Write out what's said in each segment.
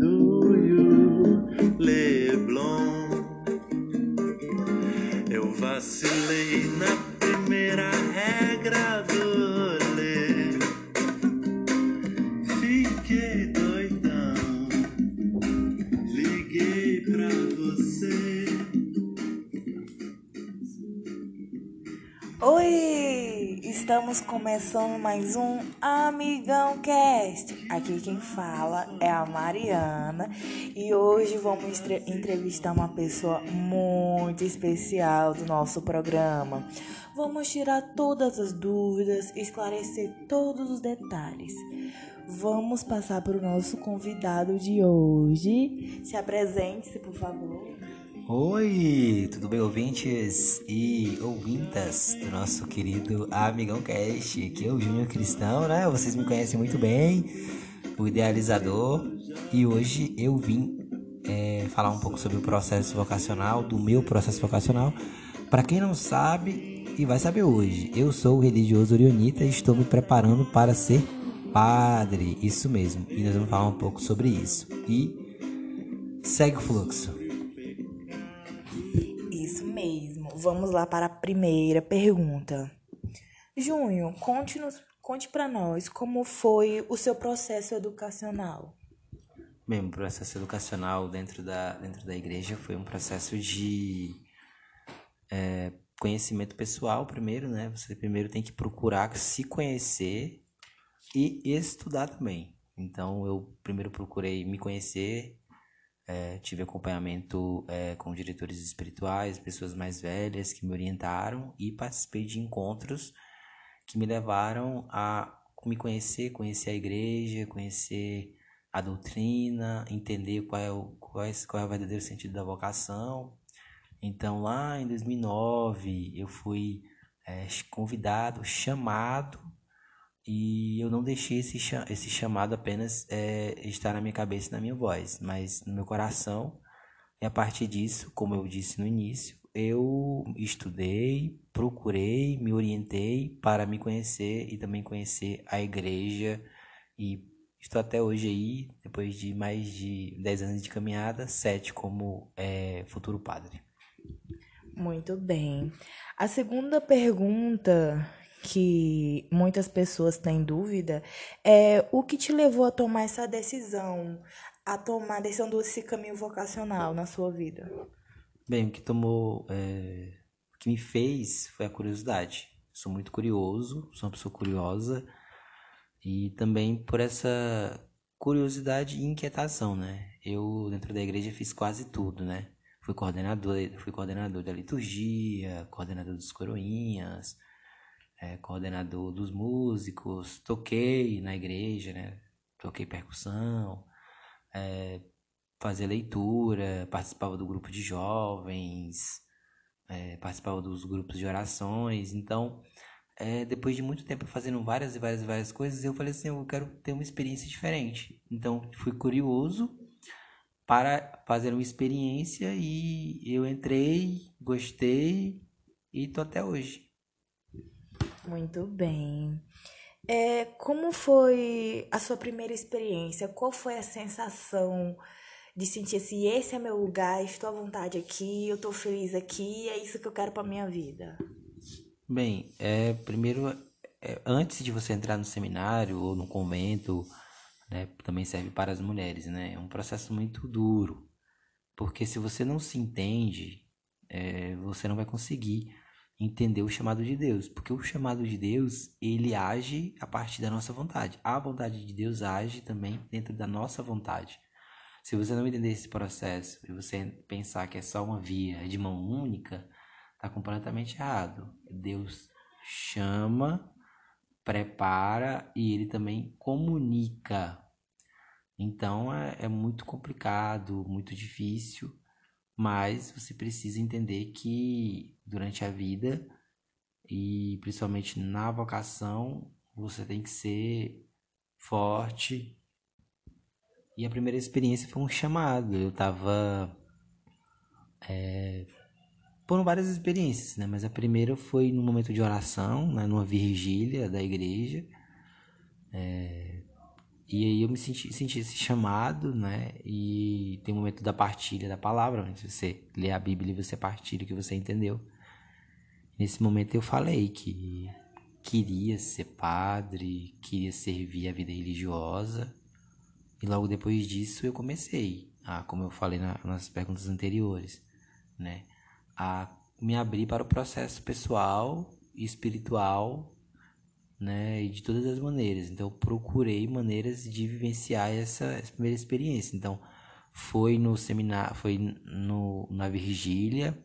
do you, Leblon. Eu vacilei na primeira regra do lê. Fiquei doidão, liguei pra você. Oi! Estamos começando mais um Amigão Cast. Aqui quem fala é a Mariana e hoje vamos entrevistar uma pessoa muito especial do nosso programa. Vamos tirar todas as dúvidas, esclarecer todos os detalhes. Vamos passar para o nosso convidado de hoje. Se apresente-se, por favor. Oi, tudo bem, ouvintes e ouvintas do nosso querido Amigão Cast, que é o Júnior Cristão, né? Vocês me conhecem muito bem, o idealizador, e hoje eu vim é, falar um pouco sobre o processo vocacional, do meu processo vocacional. Para quem não sabe e vai saber hoje, eu sou religioso orionita e estou me preparando para ser padre, isso mesmo, e nós vamos falar um pouco sobre isso. E segue o fluxo. Isso mesmo. Vamos lá para a primeira pergunta. Júnior, conte-nos, conte para nós como foi o seu processo educacional. Bem, o processo educacional dentro da, dentro da igreja foi um processo de é, conhecimento pessoal, primeiro, né? Você primeiro tem que procurar se conhecer e estudar também. Então, eu primeiro procurei me conhecer, é, tive acompanhamento é, com diretores espirituais, pessoas mais velhas que me orientaram e participei de encontros que me levaram a me conhecer, conhecer a igreja, conhecer a doutrina, entender qual é o, qual é, qual é o verdadeiro sentido da vocação. Então, lá em 2009, eu fui é, convidado, chamado, e eu não deixei esse, esse chamado apenas é, estar na minha cabeça e na minha voz, mas no meu coração. E a partir disso, como eu disse no início, eu estudei, procurei, me orientei para me conhecer e também conhecer a igreja. E estou até hoje aí, depois de mais de 10 anos de caminhada, sete como é, futuro padre. Muito bem. A segunda pergunta que muitas pessoas têm dúvida é o que te levou a tomar essa decisão, a tomar a decisão desse caminho vocacional na sua vida? Bem, o que tomou, é, o que me fez foi a curiosidade. Sou muito curioso, sou uma pessoa curiosa e também por essa curiosidade e inquietação, né? Eu dentro da igreja fiz quase tudo, né? Fui coordenador, fui coordenador da liturgia, coordenador dos coroinhas, é, coordenador dos músicos, toquei na igreja, né? Toquei percussão, é, fazia leitura, participava do grupo de jovens, é, participava dos grupos de orações. Então, é, depois de muito tempo fazendo várias e várias e várias coisas, eu falei assim, eu quero ter uma experiência diferente. Então, fui curioso para fazer uma experiência e eu entrei, gostei e tô até hoje. Muito bem. É, como foi a sua primeira experiência? Qual foi a sensação de sentir assim, esse é meu lugar, estou à vontade aqui, eu estou feliz aqui, é isso que eu quero para minha vida? Bem, é, primeiro, é, antes de você entrar no seminário ou no convento, né, também serve para as mulheres, né? É um processo muito duro, porque se você não se entende, é, você não vai conseguir entender o chamado de Deus, porque o chamado de Deus, ele age a partir da nossa vontade. A vontade de Deus age também dentro da nossa vontade. Se você não entender esse processo e você pensar que é só uma via de mão única, tá completamente errado. Deus chama, prepara e ele também comunica. Então é, é muito complicado, muito difícil, mas você precisa entender que durante a vida e principalmente na vocação, você tem que ser forte. E a primeira experiência foi um chamado. Eu tava é, foram várias experiências, né? Mas a primeira foi no momento de oração, né? numa vigília da igreja. É, E aí eu me senti, senti esse chamado, né? E tem o momento da partilha da palavra, onde você lê a Bíblia e você partilha o que você entendeu. Nesse momento eu falei que queria ser padre, queria servir a vida religiosa. E logo depois disso eu comecei, a, como eu falei na, nas perguntas anteriores, né? A me abrir para o processo pessoal e espiritual né, e de todas as maneiras. Então, procurei maneiras de vivenciar essa, essa primeira experiência. Então, foi no seminário, foi no, na Virgília,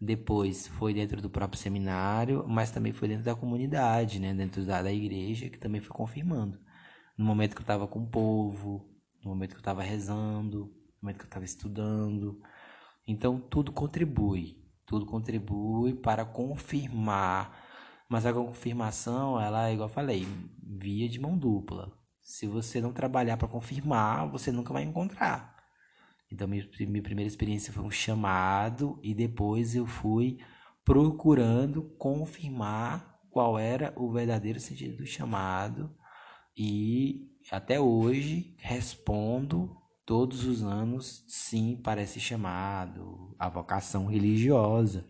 depois foi dentro do próprio seminário, mas também foi dentro da comunidade, né, dentro da, da igreja, que também foi confirmando. No momento que eu estava com o povo, no momento que eu estava rezando, no momento que eu estava estudando. Então, tudo contribui, tudo contribui para confirmar mas a confirmação, ela é igual eu falei, via de mão dupla. Se você não trabalhar para confirmar, você nunca vai encontrar. Então, minha, minha primeira experiência foi um chamado e depois eu fui procurando confirmar qual era o verdadeiro sentido do chamado e até hoje respondo todos os anos sim para esse chamado, a vocação religiosa.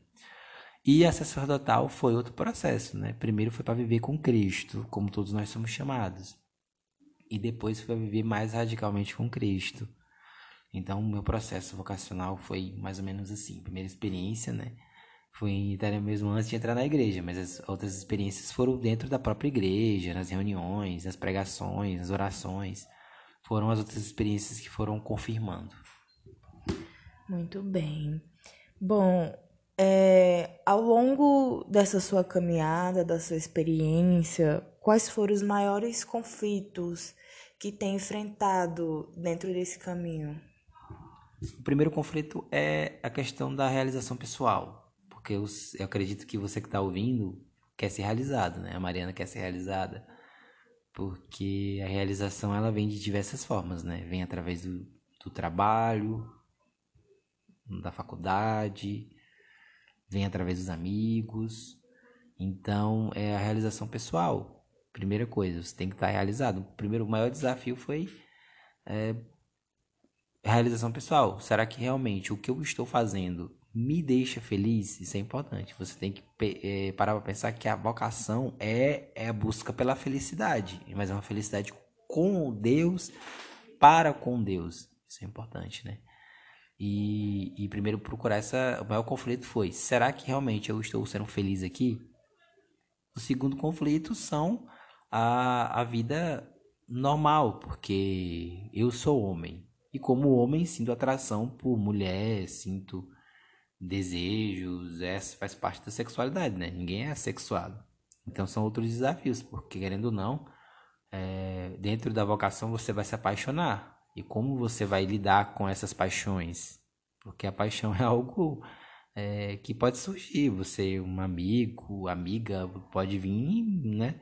E a sacerdotal foi outro processo, né? Primeiro foi para viver com Cristo, como todos nós somos chamados. E depois foi para viver mais radicalmente com Cristo. Então, o meu processo vocacional foi mais ou menos assim. Primeira experiência, né? Foi até mesmo antes de entrar na igreja, mas as outras experiências foram dentro da própria igreja, nas reuniões, nas pregações, nas orações. Foram as outras experiências que foram confirmando. Muito bem. Bom, é, ao longo dessa sua caminhada, da sua experiência, quais foram os maiores conflitos que tem enfrentado dentro desse caminho? O primeiro conflito é a questão da realização pessoal, porque eu, eu acredito que você que está ouvindo quer ser realizado, né? A Mariana quer ser realizada, porque a realização ela vem de diversas formas, né? Vem através do, do trabalho, da faculdade, vem através dos amigos. Então, é a realização pessoal. Primeira coisa, você tem que estar realizado. O primeiro, o maior desafio foi é, realização pessoal. Será que realmente o que eu estou fazendo me deixa feliz? Isso é importante. Você tem que é, parar para pensar que a vocação é, é a busca pela felicidade, mas é uma felicidade com Deus, para com Deus. Isso é importante, né? E, e primeiro procurar essa. O maior conflito foi: será que realmente eu estou sendo feliz aqui? O segundo conflito são a, a vida normal, porque eu sou homem. E como homem, sinto atração por mulher, sinto desejos, essa faz parte da sexualidade, né? Ninguém é assexuado. Então são outros desafios, porque querendo ou não, é, dentro da vocação você vai se apaixonar. E como você vai lidar com essas paixões? Porque a paixão é algo é, que pode surgir. Você, um amigo, amiga, pode vir, né?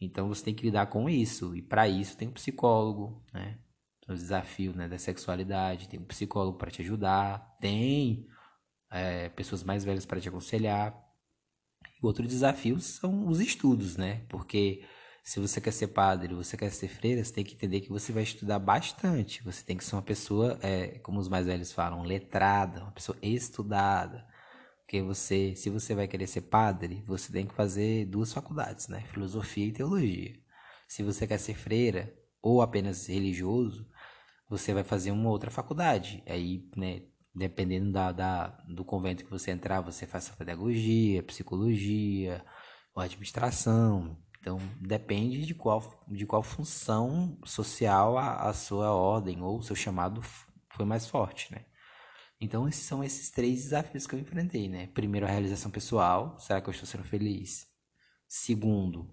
Então você tem que lidar com isso. E para isso tem um psicólogo, né? Os desafios né, da sexualidade, tem um psicólogo para te ajudar, tem é, pessoas mais velhas para te aconselhar. Outro desafio são os estudos, né? Porque se você quer ser padre, você quer ser freira, você tem que entender que você vai estudar bastante. Você tem que ser uma pessoa, é, como os mais velhos falam, letrada, uma pessoa estudada. Porque você, se você vai querer ser padre, você tem que fazer duas faculdades, né? Filosofia e teologia. Se você quer ser freira ou apenas religioso, você vai fazer uma outra faculdade. Aí, né, dependendo da, da, do convento que você entrar, você faz pedagogia, psicologia, ou administração, então, depende de qual, de qual função social a, a sua ordem ou o seu chamado foi mais forte, né? Então, esses são esses três desafios que eu enfrentei, né? Primeiro, a realização pessoal. Será que eu estou sendo feliz? Segundo,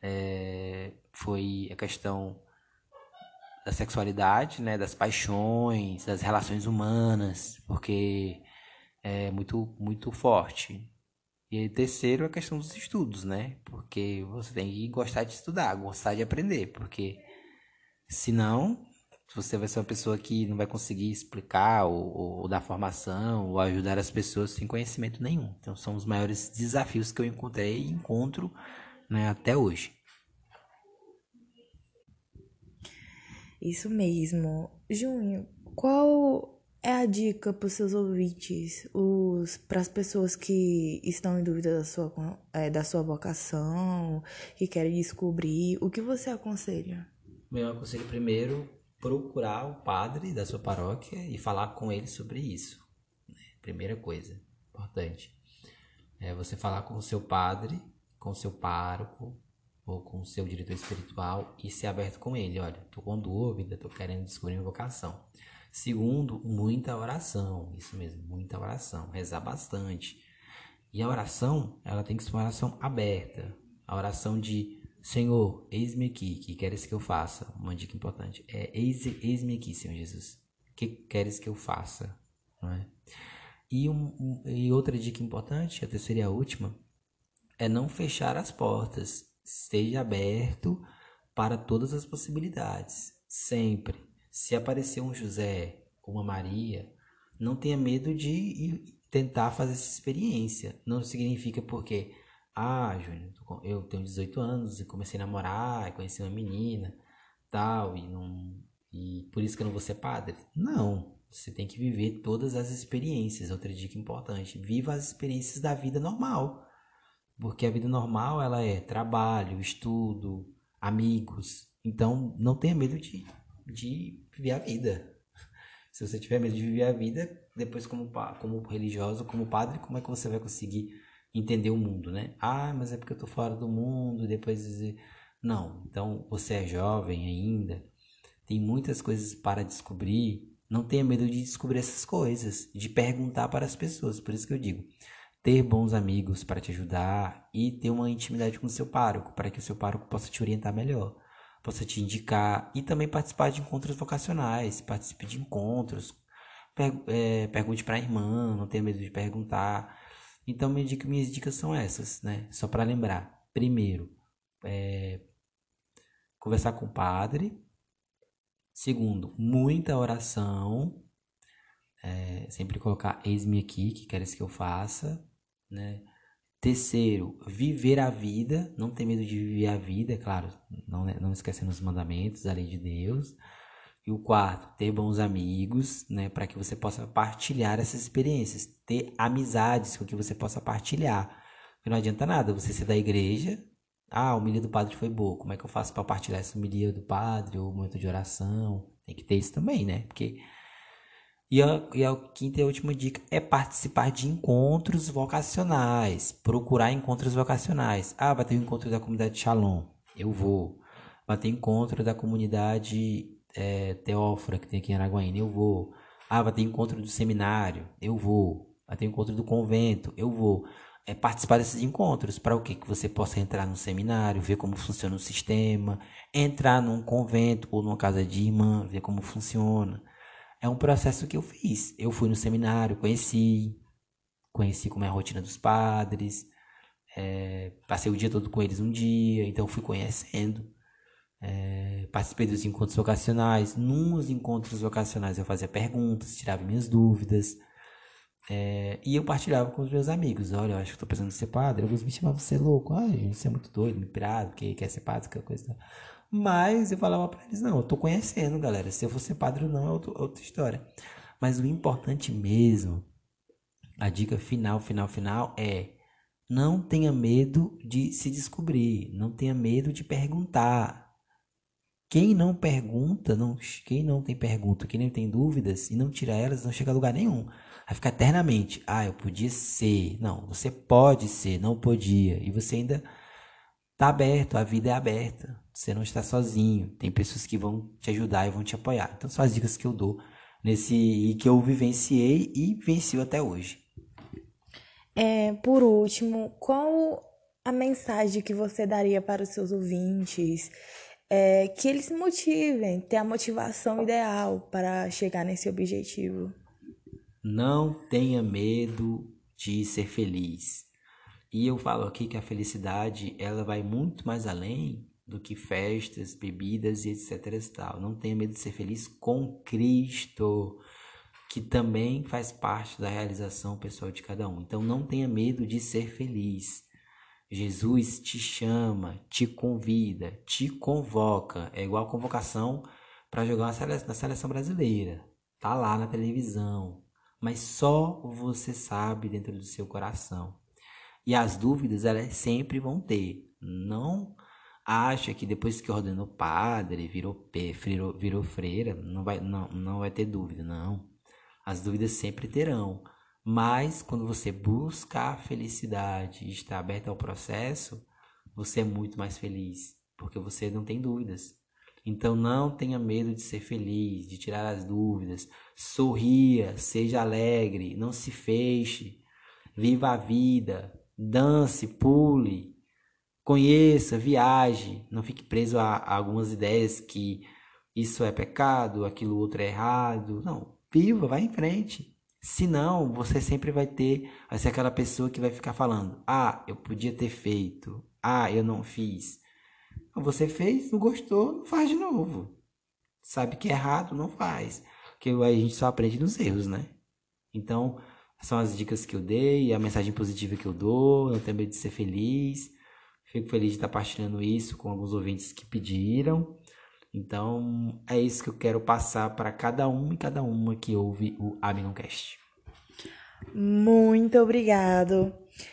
é, foi a questão da sexualidade, né? Das paixões, das relações humanas, porque é muito, muito forte. E terceiro, a questão dos estudos, né? Porque você tem que gostar de estudar, gostar de aprender, porque senão você vai ser uma pessoa que não vai conseguir explicar ou, ou dar formação ou ajudar as pessoas sem conhecimento nenhum. Então são os maiores desafios que eu encontrei e encontro né, até hoje. Isso mesmo. Junho, qual é a dica para os seus ouvintes, para as pessoas que estão em dúvida da sua, é, da sua vocação, que querem descobrir, o que você aconselha? Meu aconselho primeiro procurar o padre da sua paróquia e falar com ele sobre isso. né? Primeira coisa importante é você falar com o seu padre, com o seu pároco ou com o seu diretor espiritual e ser aberto com ele. Olha, tô com dúvida, tô querendo descobrir minha vocação. Segundo, muita oração, isso mesmo, muita oração, rezar bastante. E a oração, ela tem que ser uma oração aberta. A oração de Senhor, eis-me aqui, que queres que eu faça? Uma dica importante é eis, eis-me aqui, Senhor Jesus. que queres que eu faça? Não é? E, um- e outra dica importante, a terceira e a última, é não fechar as portas. Esteja aberto para todas as possibilidades. Sempre. Se aparecer um José, uma Maria, não tenha medo de tentar fazer essa experiência. Não significa porque, ah, Júnior, eu tenho 18 anos e comecei a namorar, conheci uma menina, tal, e não e por isso que eu não vou ser padre. Não, você tem que viver todas as experiências. Outra dica importante, viva as experiências da vida normal. Porque a vida normal, ela é trabalho, estudo, amigos. Então, não tenha medo de, de viver a vida. Se você tiver medo de viver a vida, depois como, como religioso, como padre, como é que você vai conseguir entender o mundo, né? Ah, mas é porque eu tô fora do mundo, depois... Não, então você é jovem ainda, tem muitas coisas para descobrir. Não tenha medo de descobrir essas coisas, de perguntar para as pessoas. Por isso que eu digo, ter bons amigos para te ajudar e ter uma intimidade com o seu pároco, para que o seu pároco possa te orientar melhor, possa te indicar e também participar de encontros vocacionais, participe de encontros, é, pergunte para a irmã, não tenha medo de perguntar. Então, minha dica- minhas dicas são essas, né? Só para lembrar. Primeiro, é, conversar com o padre. Segundo, muita oração. É, sempre colocar eis-me aqui, que queres que eu faça, né? Terceiro, viver a vida, não ter medo de viver a vida, é claro, não, não esquecendo os mandamentos, a lei de Deus. E o quarto, ter bons amigos, né, para que você possa partilhar essas experiências, ter amizades com que você possa partilhar. Porque não adianta nada você ser da igreja, ah, a homilia do padre foi boa, como é que eu faço para partilhar essa homilia do padre ou momento de oração? Tem que ter isso também, né? Porque e a, e a quinta e a última dica é participar de encontros vocacionais. Procurar encontros vocacionais. Ah, vai ter o encontro da comunidade Shalom. Eu vou. Vai ter encontro da comunidade é, Teófora, que tem aqui em Araguaína. Eu vou. Ah, vai ter encontro do seminário. Eu vou. Vai ter encontro do convento. Eu vou. É participar desses encontros. Para o quê? Que você possa entrar no seminário, ver como funciona o sistema. Entrar num convento ou numa casa de irmã, ver como funciona. É um processo que eu fiz. Eu fui no seminário, conheci, conheci como é a rotina dos padres, é, passei o dia todo com eles um dia, então fui conhecendo. É, participei dos encontros vocacionais. Nos encontros vocacionais eu fazia perguntas, tirava minhas dúvidas. é, e eu partilhava com os meus amigos. Olha, eu acho que tô pensando em ser padre. Alguns me chamavam de ser louco. Ai, gente, você é muito doido, me pirado, que quer ser padre, aquela coisa. Mas eu falava pra eles, não, eu tô conhecendo, galera. Se eu for ser padre ou não é outra história. Mas o importante mesmo, a dica final, final, final é não tenha medo de se descobrir, não tenha medo de perguntar. Quem não pergunta, não, quem não tem pergunta, quem não tem dúvidas e não tira elas, não chega a lugar nenhum. Vai ficar eternamente. Ah, eu podia ser. Não, você pode ser, não podia. E você ainda tá aberto, a vida é aberta. Você não está sozinho. Tem pessoas que vão te ajudar e vão te apoiar. Então são as dicas que eu dou nesse e que eu vivenciei e venci até hoje. É, por último, qual a mensagem que você daria para os seus ouvintes? É, que eles se motivem, ter a motivação ideal para chegar nesse objetivo. Não tenha medo de ser feliz. E eu falo aqui que a felicidade ela vai muito mais além do que festas, bebidas e etc. e tal. Não tenha medo de ser feliz com Cristo, que também faz parte da realização pessoal de cada um. Então não tenha medo de ser feliz. Jesus te chama, te convida, te convoca. É igual a convocação para jogar na seleção brasileira. Tá lá na televisão. Mas só você sabe dentro do seu coração. E as dúvidas elas sempre vão ter. Não acha que depois que ordenou padre, virou, virou, virou freira, não vai, não, não vai ter dúvida. Não. As dúvidas sempre terão. Mas quando você busca a felicidade e está aberto ao processo, você é muito mais feliz, porque você não tem dúvidas. Então não tenha medo de ser feliz, de tirar as dúvidas. Sorria, seja alegre, não se feche. Viva a vida, dance, pule, conheça, viaje. Não fique preso a, a algumas ideias que isso é pecado, aquilo outro é errado. Não, viva, vá em frente. Senão, você sempre vai ter, vai ser aquela pessoa que vai ficar falando: "Ah, eu podia ter feito. Ah, eu não fiz". Você fez, não gostou, não faz de novo. Sabe que é errado, não faz. Porque a gente só aprende nos erros, né? Então, são as dicas que eu dei, a mensagem positiva que eu dou, não tenho medo de ser feliz. Fico feliz de estar partilhando isso com alguns ouvintes que pediram. Então, é isso que eu quero passar para cada um e cada uma que ouve o Aminocast. Muito obrigado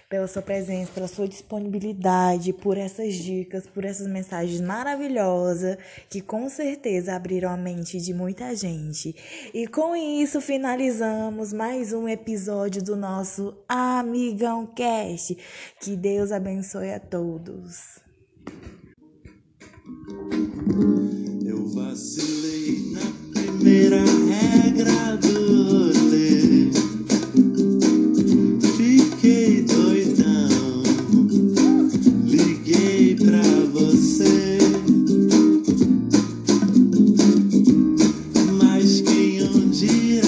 pela sua presença, pela sua disponibilidade, por essas dicas, por essas mensagens maravilhosas que com certeza abriram a mente de muita gente. E com isso finalizamos mais um episódio do nosso Amigão Cast. Que Deus abençoe a todos. Eu vacilei na primeira ré